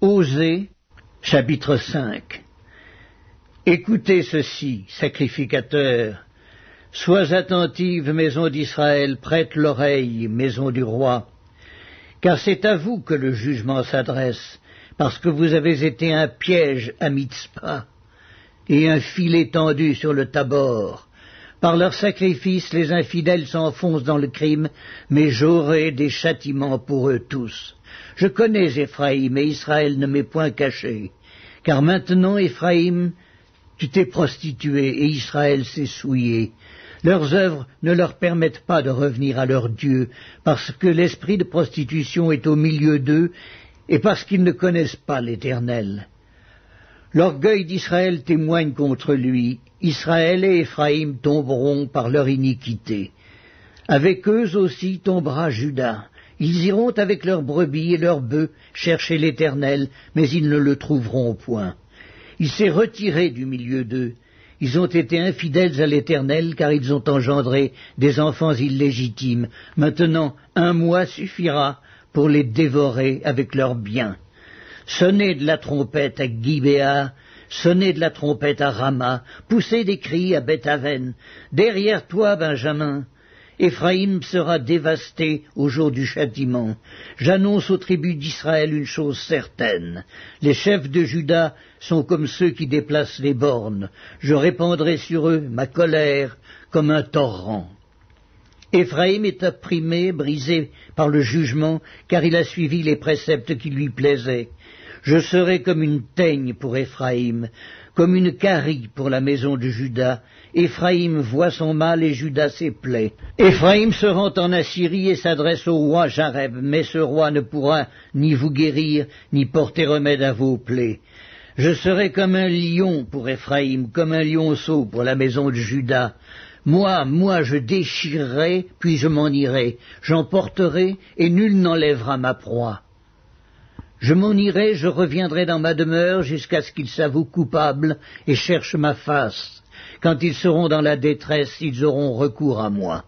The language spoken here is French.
Osée, chapitre 5 Écoutez ceci, sacrificateurs, sois attentive, maison d'Israël, prête l'oreille, maison du roi, car c'est à vous que le jugement s'adresse, parce que vous avez été un piège à Mitzpah et un filet tendu sur le Tabor. Par leurs sacrifices, les infidèles s'enfoncent dans le crime, mais j'aurai des châtiments pour eux tous. Je connais Éphraïm, et Israël ne m'est point caché. Car maintenant, Éphraïm, tu t'es prostitué, et Israël s'est souillé. Leurs œuvres ne leur permettent pas de revenir à leur Dieu, parce que l'esprit de prostitution est au milieu d'eux, et parce qu'ils ne connaissent pas l'Éternel. L'orgueil d'Israël témoigne contre lui. Israël et Éphraïm tomberont par leur iniquité. Avec eux aussi tombera Judas. Ils iront avec leurs brebis et leurs bœufs chercher l'Éternel, mais ils ne le trouveront point. Il s'est retiré du milieu d'eux. Ils ont été infidèles à l'Éternel, car ils ont engendré des enfants illégitimes. Maintenant, un mois suffira pour les dévorer avec leurs biens. Sonnez de la trompette à Gibéa, sonnez de la trompette à Rama, poussez des cris à Bethaven. Derrière toi, Benjamin, Éphraïm sera dévasté au jour du châtiment. J'annonce aux tribus d'Israël une chose certaine. Les chefs de Juda sont comme ceux qui déplacent les bornes. Je répandrai sur eux ma colère comme un torrent. Éphraïm est opprimé, brisé par le jugement, car il a suivi les préceptes qui lui plaisaient. Je serai comme une teigne pour Éphraïm, comme une carie pour la maison de Judas. Éphraïm voit son mal et Judas ses plaies. Éphraïm se rend en Assyrie et s'adresse au roi Jareb, mais ce roi ne pourra ni vous guérir, ni porter remède à vos plaies. Je serai comme un lion pour Éphraïm, comme un lionceau pour la maison de Judas. Moi, moi, je déchirerai, puis je m'en irai. J'emporterai, et nul n'enlèvera ma proie. Je m'en irai, je reviendrai dans ma demeure jusqu'à ce qu'ils s'avouent coupables et cherchent ma face. Quand ils seront dans la détresse, ils auront recours à moi.